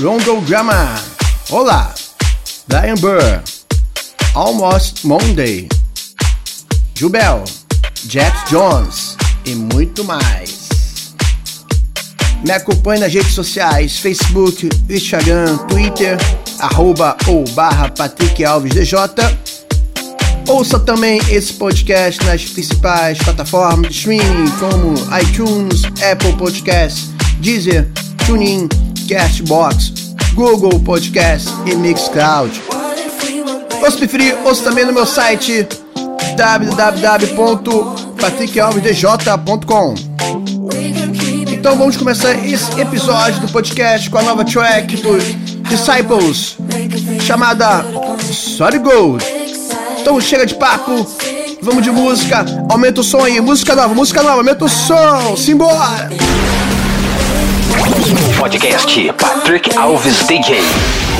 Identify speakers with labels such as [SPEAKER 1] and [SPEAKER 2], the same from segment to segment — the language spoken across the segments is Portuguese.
[SPEAKER 1] Rondo Drama, Olá, Brian Burr, Almost Monday, Jubel, Jack Jones. E muito mais. Me acompanhe nas redes sociais, Facebook, Instagram, Twitter, arroba ou barra Patrick Alves DJ. Ouça também esse podcast nas principais plataformas de streaming como iTunes, Apple Podcasts, Deezer, TuneIn, Castbox, Google Podcast e Mixcloud. Ou se preferir, ouça também no meu site www.patrickalvesdj.com Então vamos começar esse episódio do podcast com a nova track do Disciples, chamada Sorry Gold. Então chega de papo, vamos de música, aumenta o som aí, música nova, música nova, aumenta o som, simbora!
[SPEAKER 2] Podcast Patrick Alves DJ.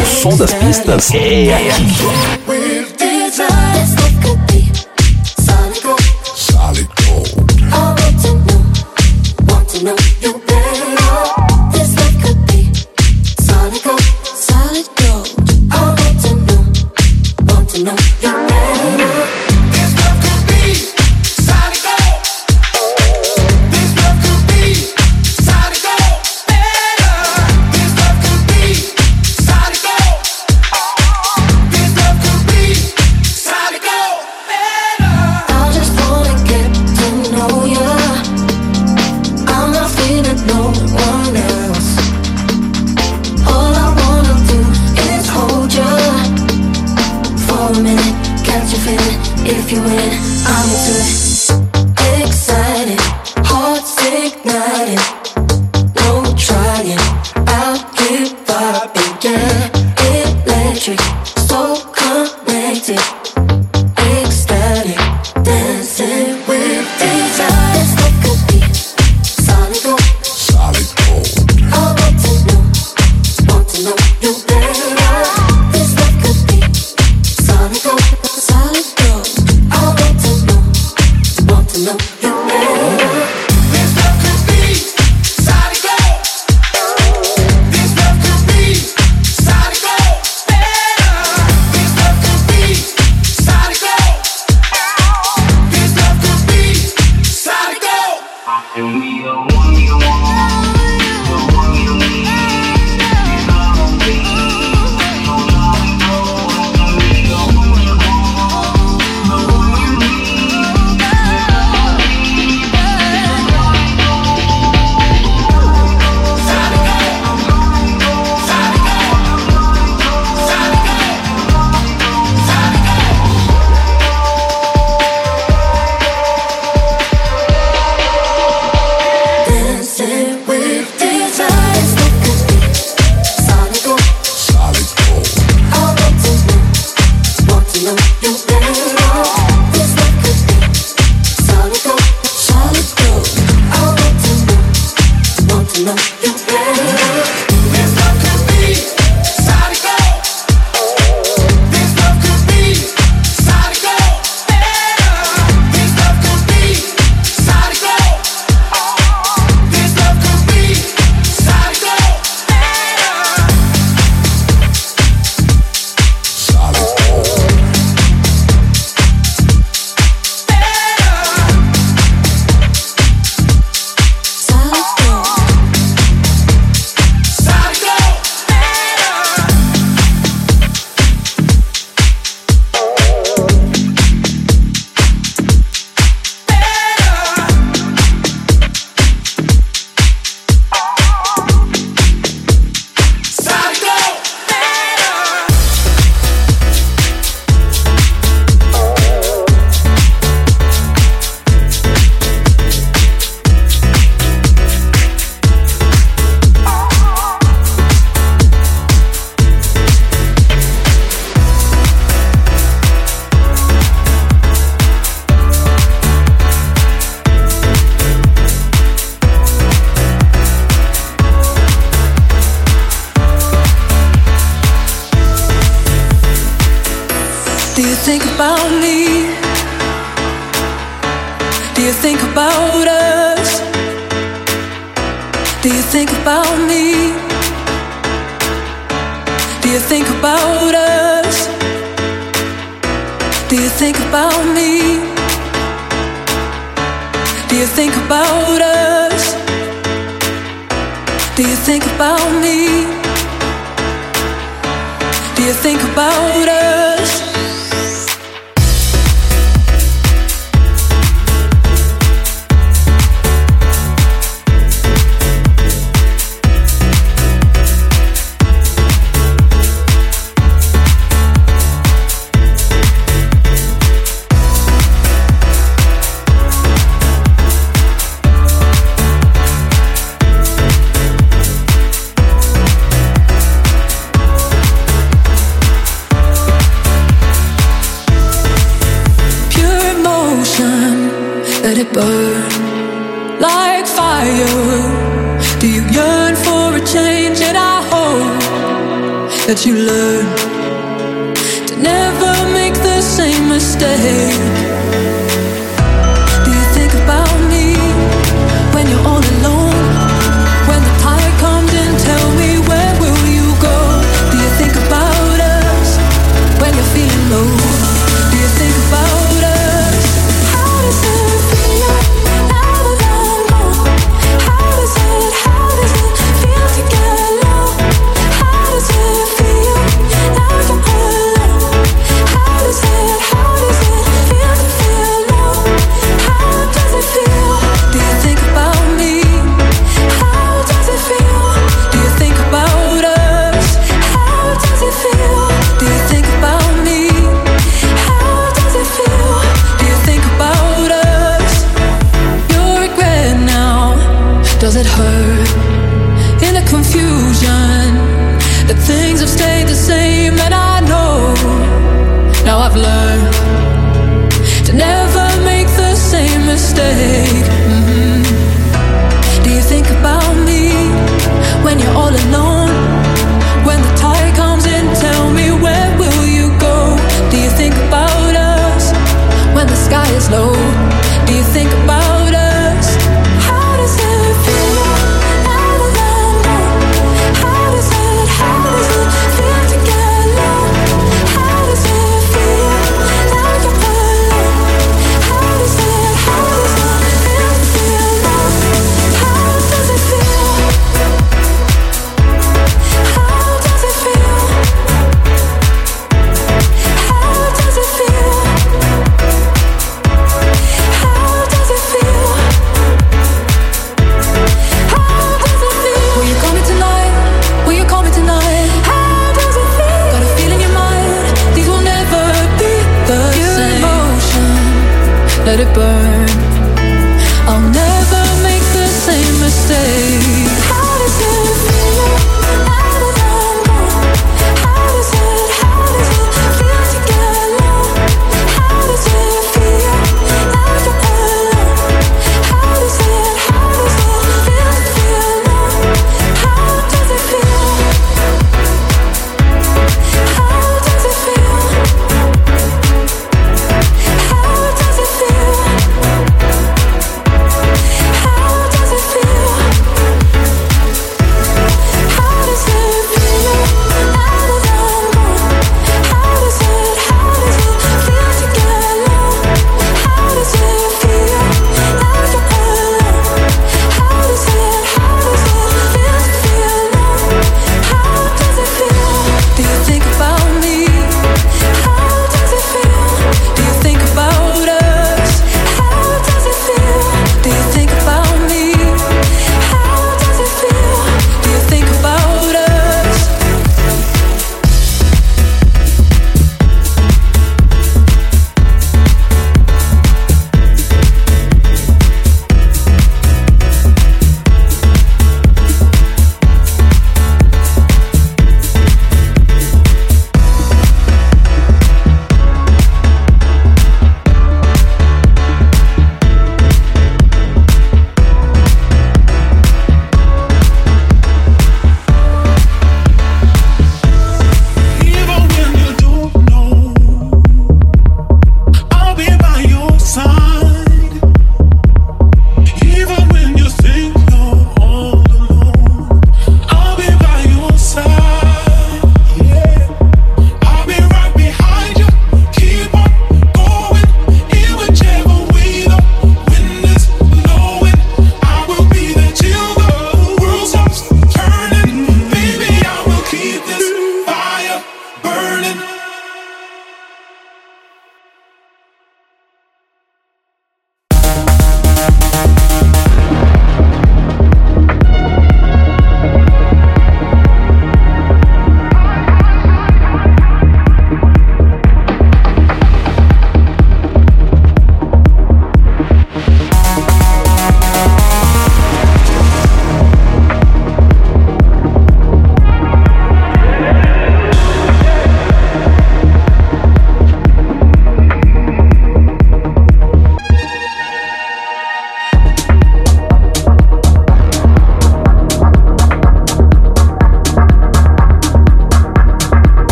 [SPEAKER 3] O som das pistas é aqui.
[SPEAKER 4] Do you
[SPEAKER 5] think about us? Do you think about me? Do you think about us? Do you think about me? Do you think about us? Do you think about me? Do you think about us? that you learn.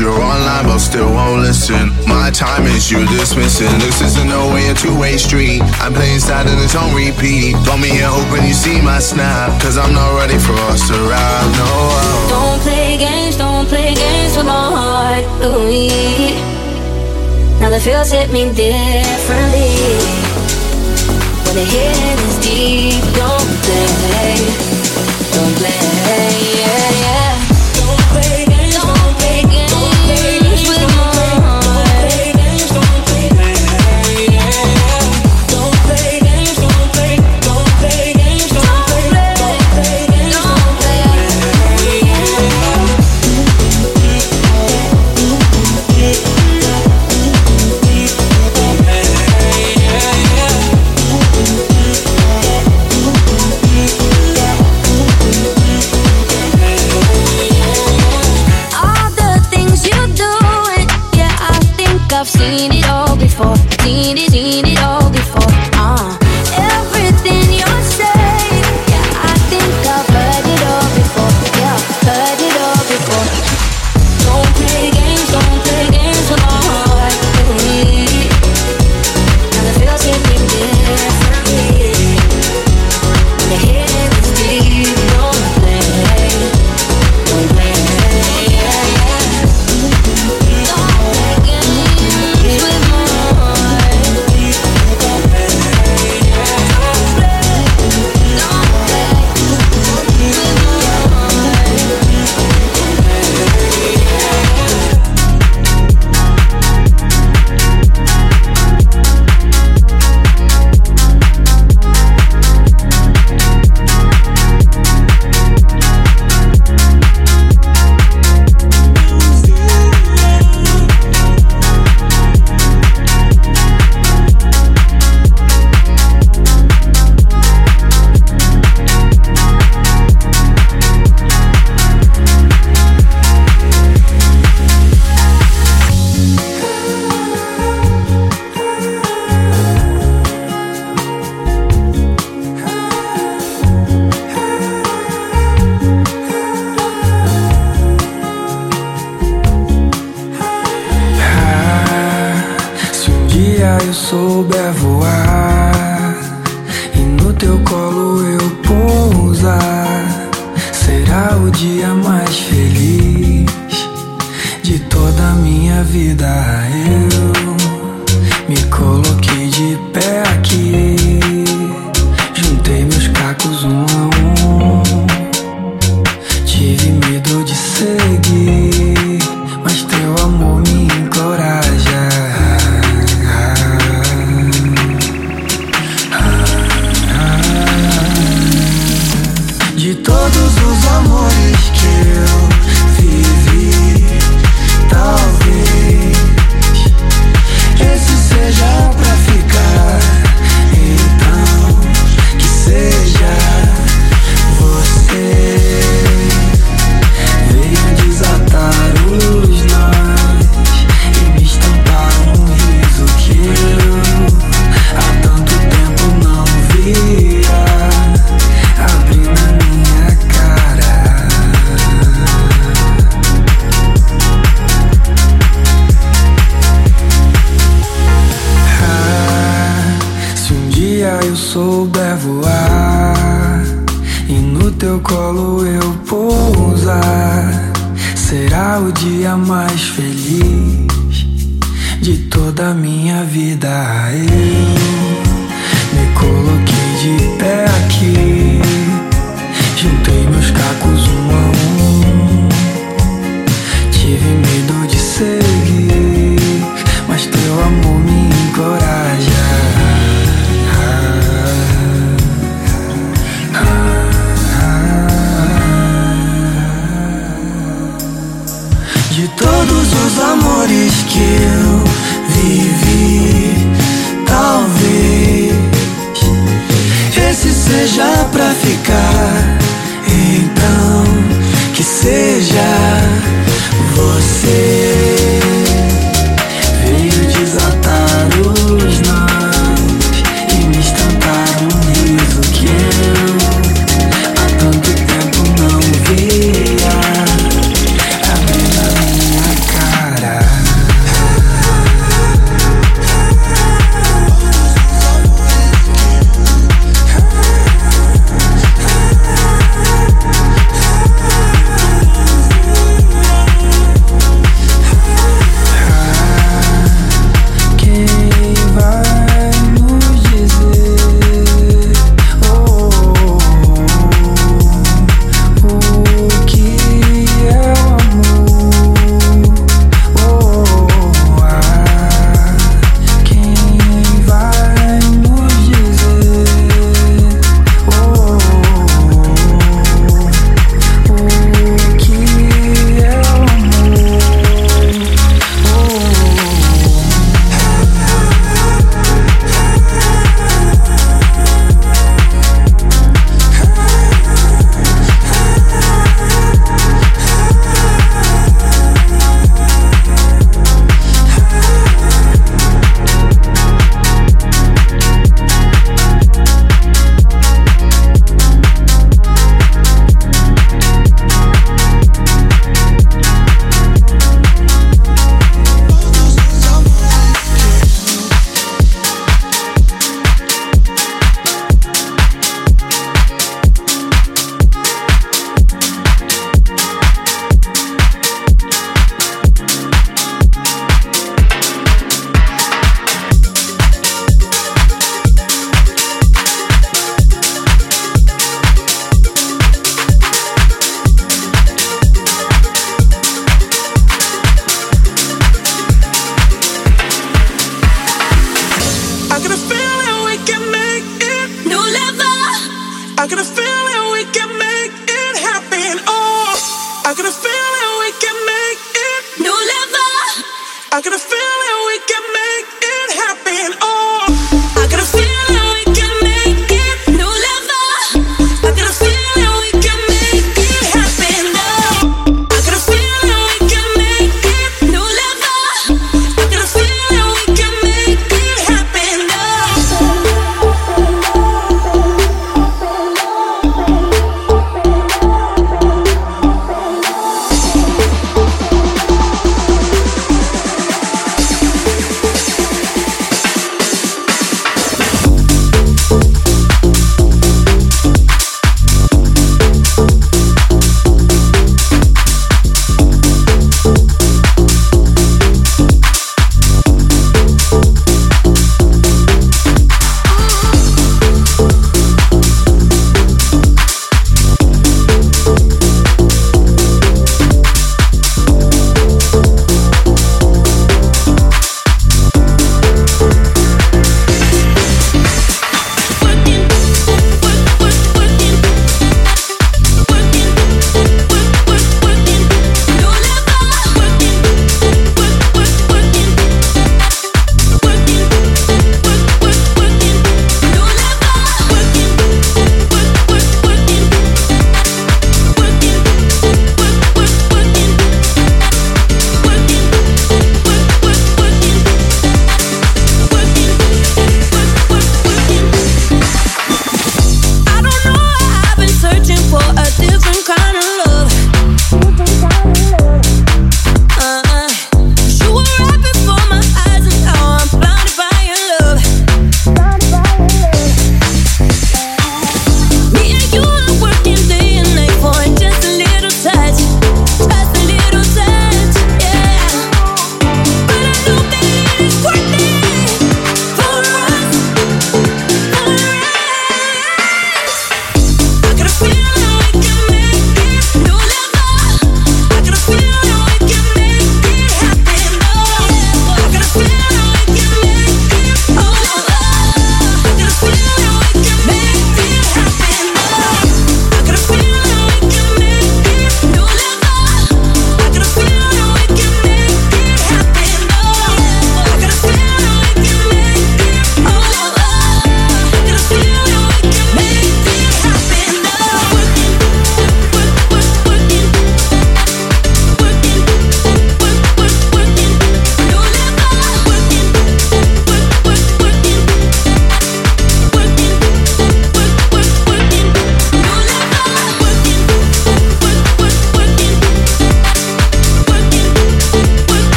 [SPEAKER 5] you're
[SPEAKER 6] online but still won't listen. My time is you dismissing. This is a no way a two way street. I'm playing sad and it's on repeat. Call me here hoping you see my snap. Cause I'm not ready for us to ride. No,
[SPEAKER 7] don't play games, don't play games with my heart, Louis. Now the feels hit me differently. When the hit is deep, don't play, don't play, yeah, yeah.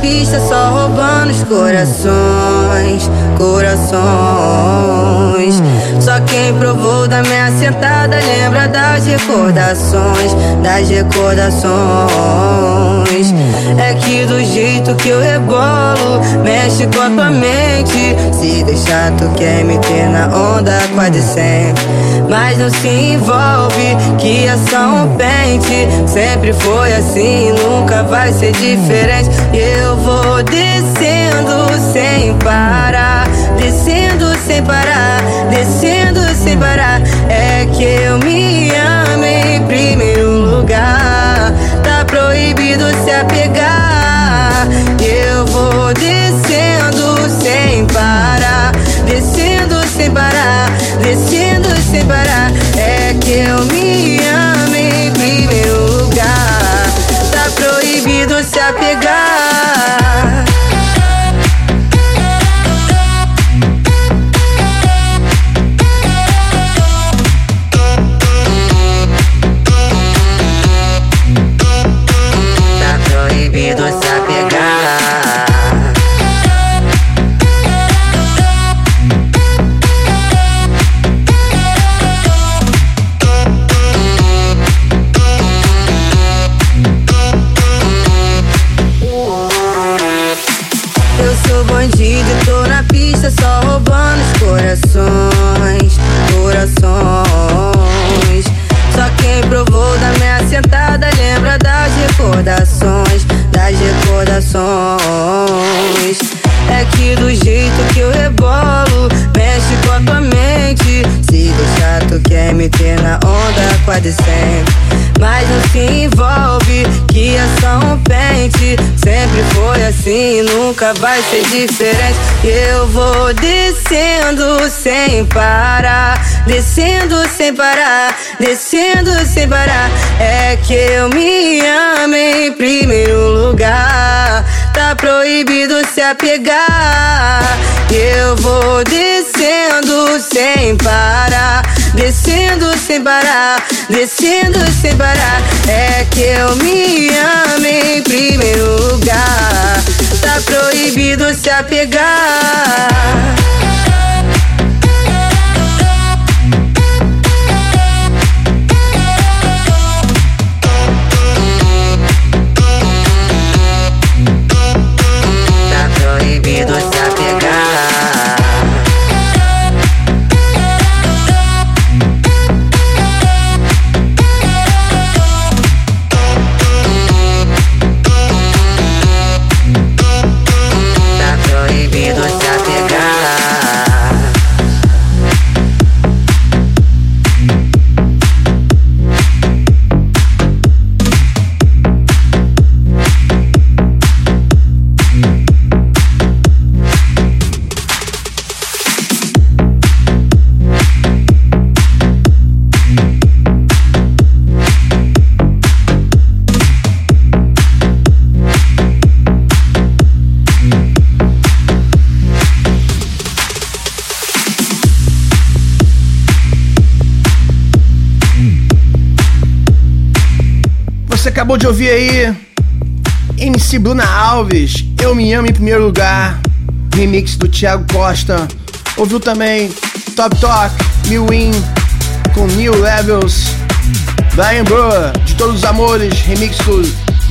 [SPEAKER 8] Pista só roubando os corações, corações. Só quem provou da minha sentada lembra das recordações, das recordações. Jeito que eu rebolo, mexe com a tua mente. Se deixar, tu quer me ter na onda quase sempre. Mas não se envolve, que é só um pente. Sempre foi assim, nunca vai ser diferente. Eu vou descendo sem parar, descendo sem parar, descendo sem parar. É que eu me amo em primeiro lugar. Tá proibido se apegar. Eu vou descendo ser diferente. Eu vou descendo sem parar, descendo sem parar, descendo sem parar. É que eu me amo em primeiro lugar. Tá proibido se apegar. Eu vou descendo sem parar, descendo sem parar, descendo sem parar. É que eu me amo em primeiro lugar. Proibido se apegar.
[SPEAKER 1] Acabou de ouvir aí MC Bruna Alves, Eu Me Amo em Primeiro Lugar, remix do Thiago Costa. Ouviu também Top Talk, Lil Win com New Levels, Brian Burr, De Todos os Amores, remix do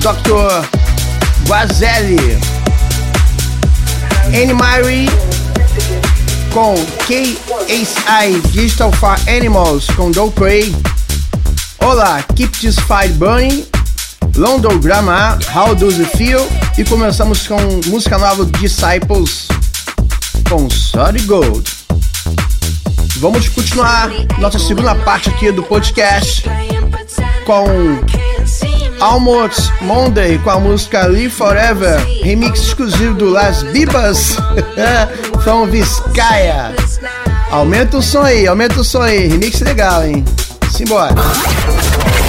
[SPEAKER 1] Dr. Guazelli. Annie Mary com KSI Digital for Animals com Don't Pray. Olá, Keep This Fire Burning, London Grammar, How Does It Feel? E começamos com música nova Disciples com Sorry Gold. Vamos continuar nossa segunda parte aqui do podcast com Almost Monday com a música Live Forever, remix exclusivo do Las Bibas from Vizcaya. Aumenta o som aí, aumenta o som aí, remix legal, hein? Simbora.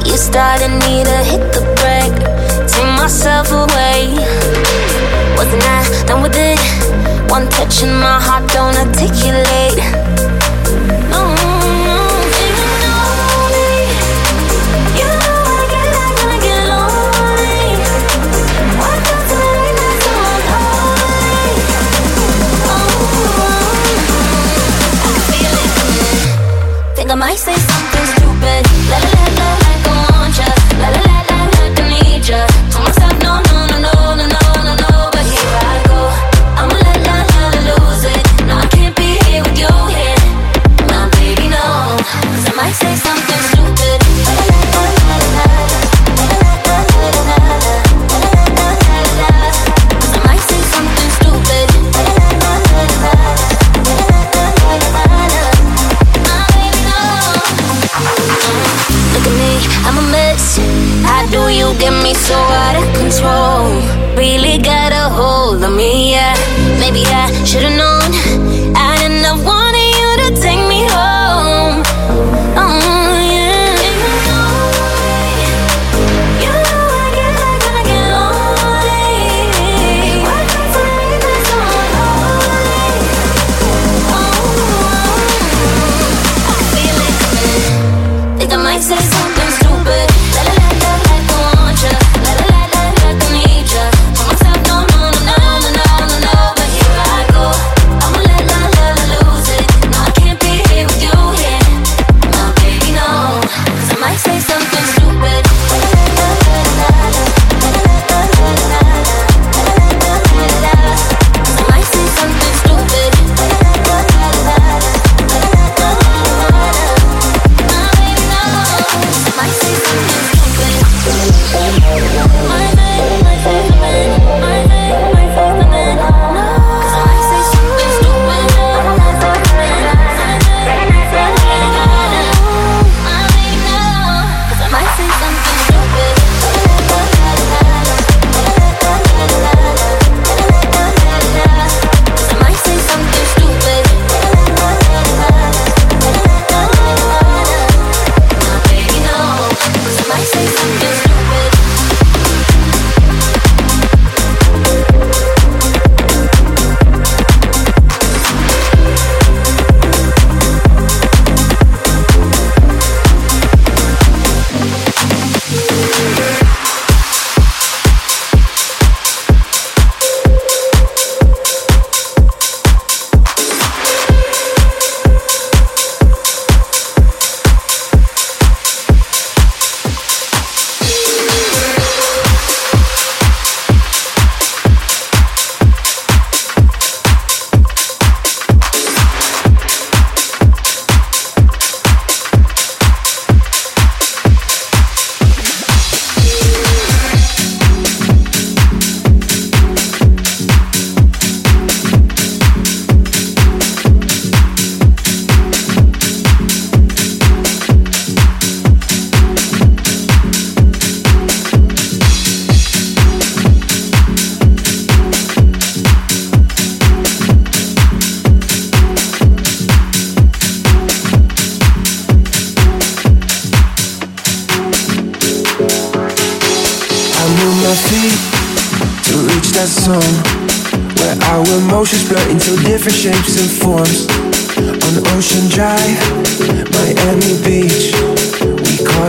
[SPEAKER 9] out, you
[SPEAKER 3] started me to hit the brake. Take myself away. Wasn't I done with it? One touch in my heart don't articulate.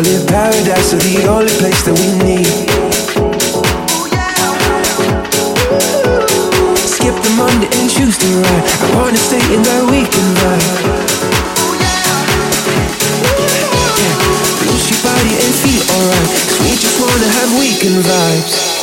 [SPEAKER 10] call paradise or the only place that we need. Skip the Monday and choose the ride. I wanna stay in that weekend vibe. Yeah, lose your body and feel alright. Cause we just wanna have weekend vibes.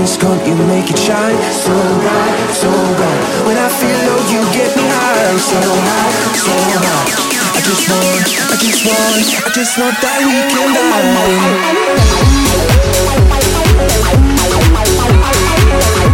[SPEAKER 5] darkness, can't you make it shine? So bright, so bright. When I feel low, you get me high. I'm so high, so high. I just want, I just want, I just want that weekend
[SPEAKER 3] night.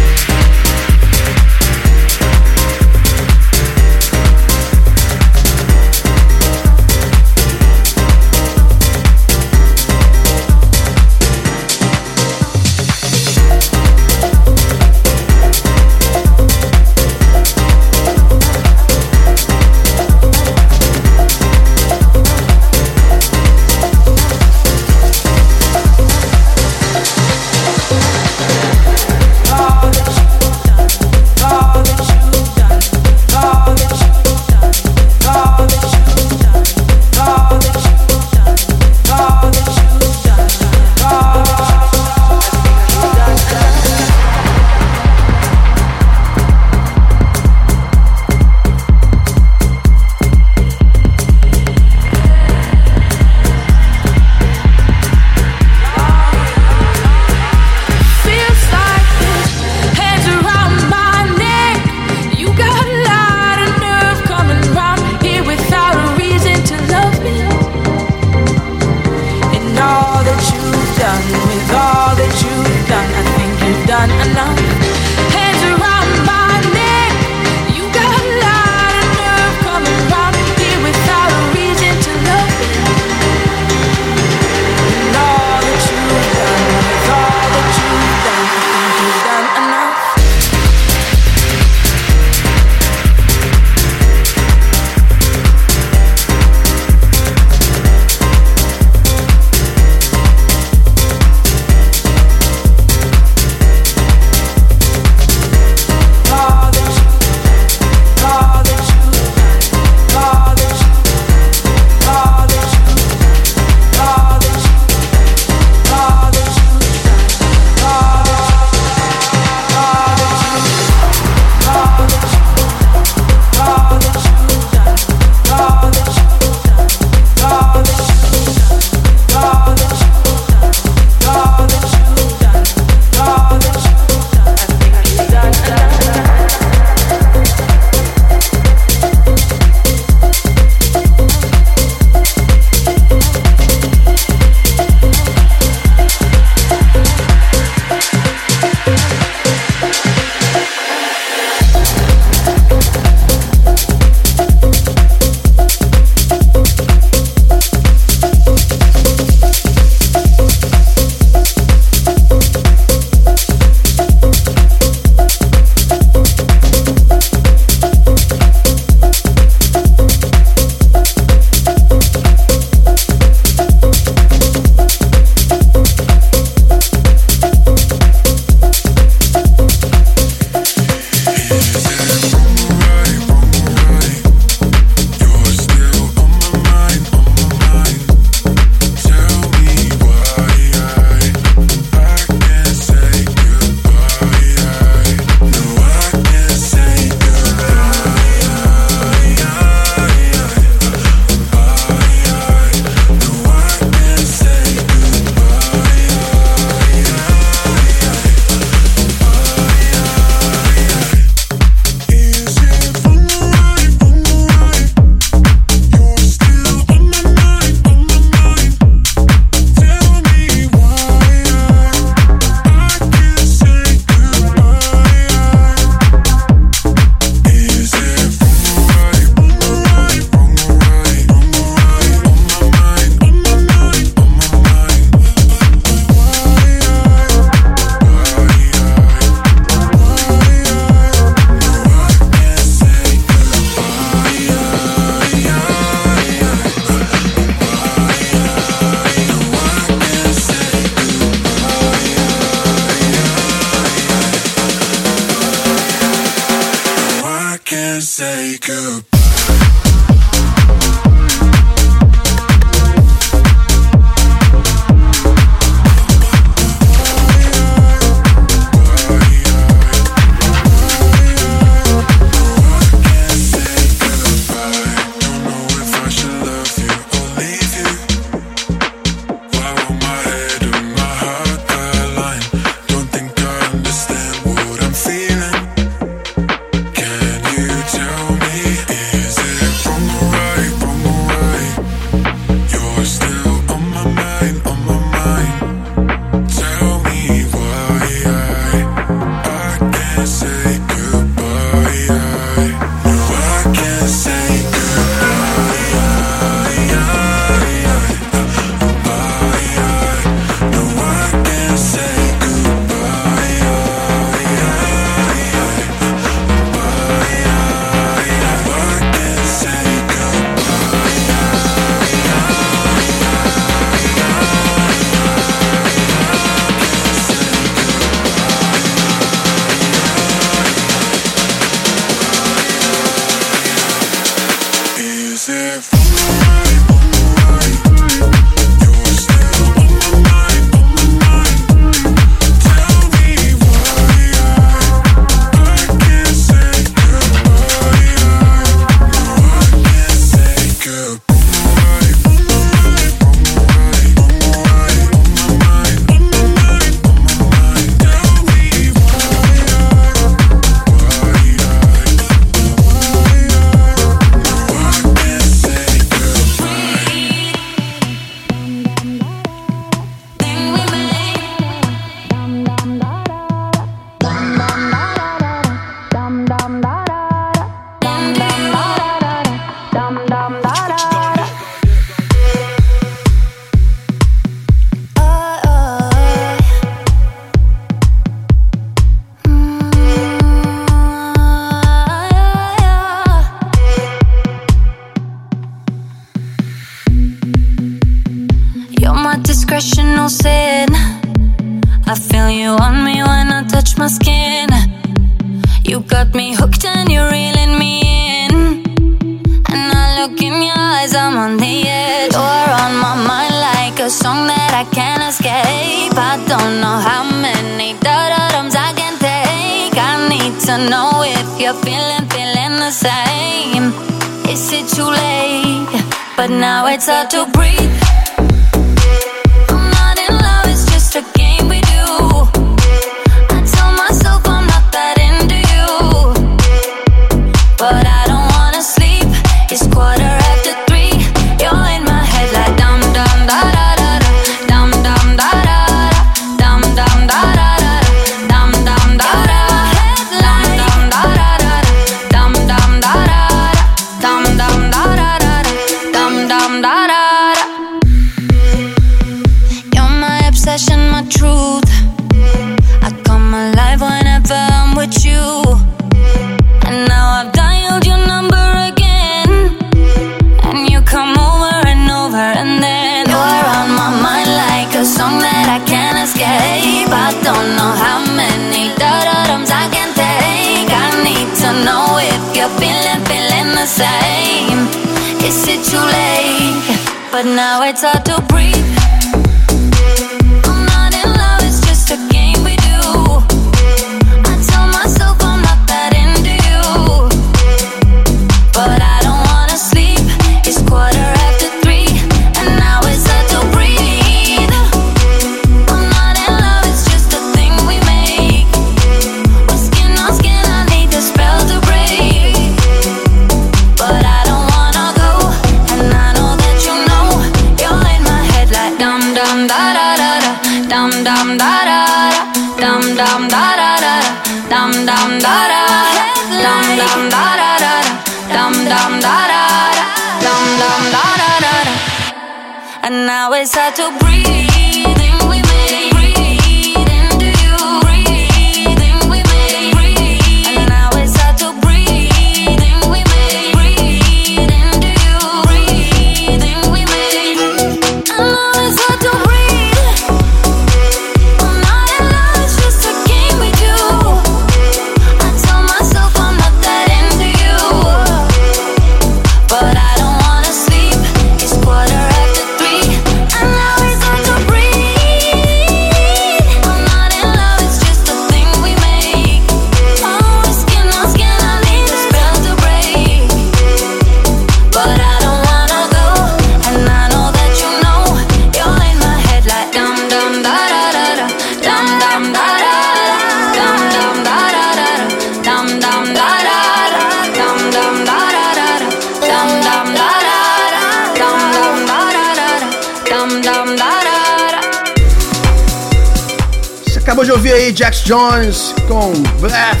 [SPEAKER 3] Jack Jax Jones com Blef,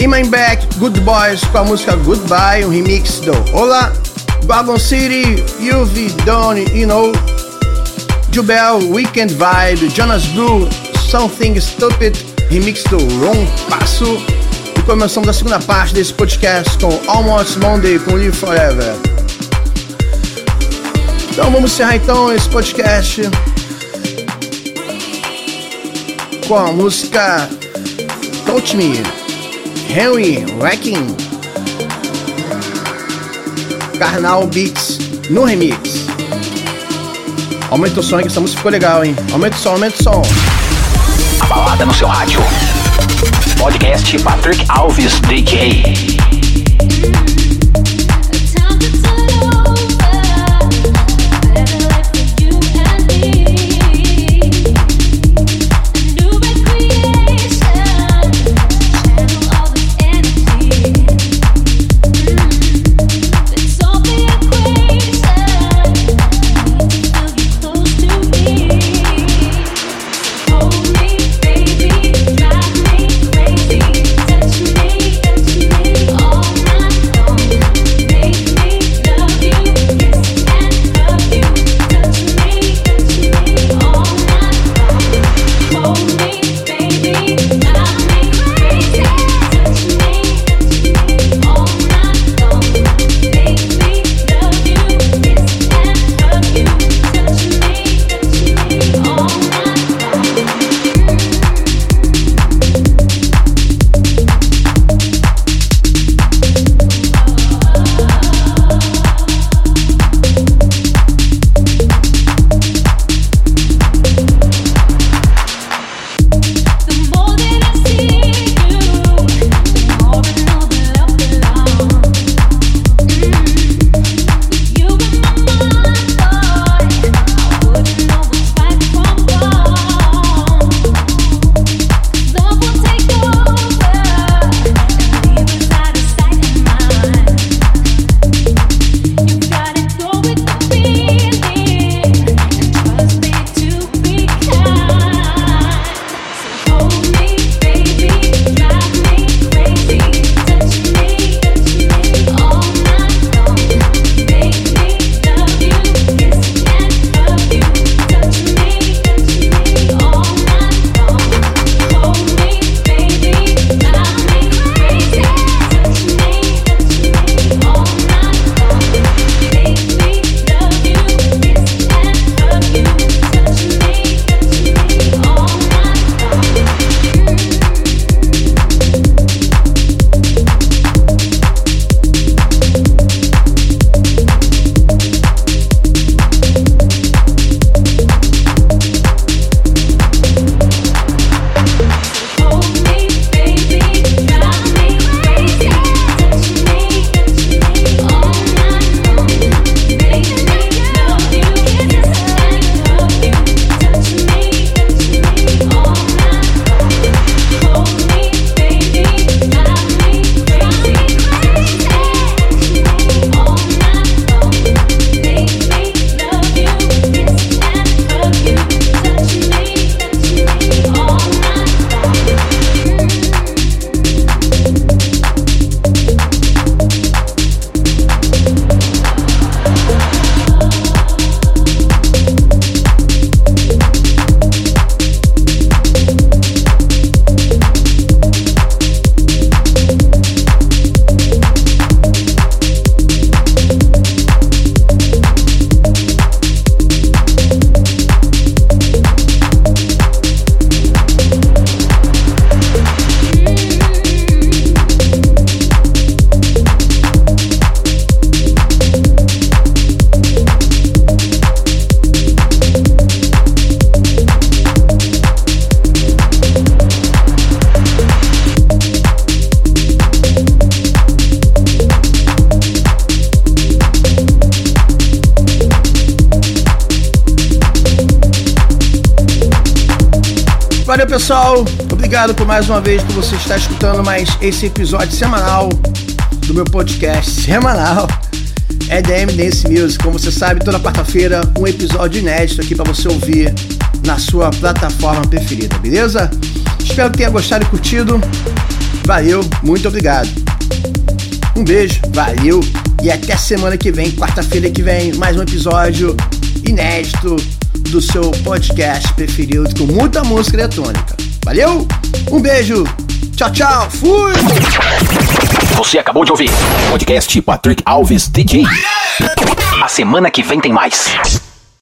[SPEAKER 3] My Back, Good Boys com a música Goodbye, um remix do Olá, Dragon City, You've Done, You Know, Jubel, Weekend Vibe, Jonas Blue, Something Stupid, remix do Ron Passo. E começamos a segunda parte desse podcast com Almost Monday com Live Forever. Então vamos encerrar então esse podcast com a música Touch Me, Henry Wacking, Carnal Beats no remix. Aumenta o som que essa música ficou legal, hein? Aumenta o som, aumenta o som.
[SPEAKER 5] A balada no seu rádio. Podcast Patrick Alves DJ.
[SPEAKER 1] Obrigado por mais uma vez por você estar escutando mais esse episódio semanal do meu podcast semanal EDM Dance Music. Como você sabe, toda quarta-feira um episódio inédito aqui para você ouvir na sua plataforma preferida, beleza? Espero que tenha gostado e curtido. Valeu, muito obrigado. Um beijo, valeu e até semana que vem, quarta-feira que vem, mais um episódio inédito do seu podcast preferido com muita música eletrônica. Valeu? Um beijo. Tchau, tchau. Fui.
[SPEAKER 11] Você acabou de ouvir podcast Patrick Alves DJ. A semana que vem tem mais.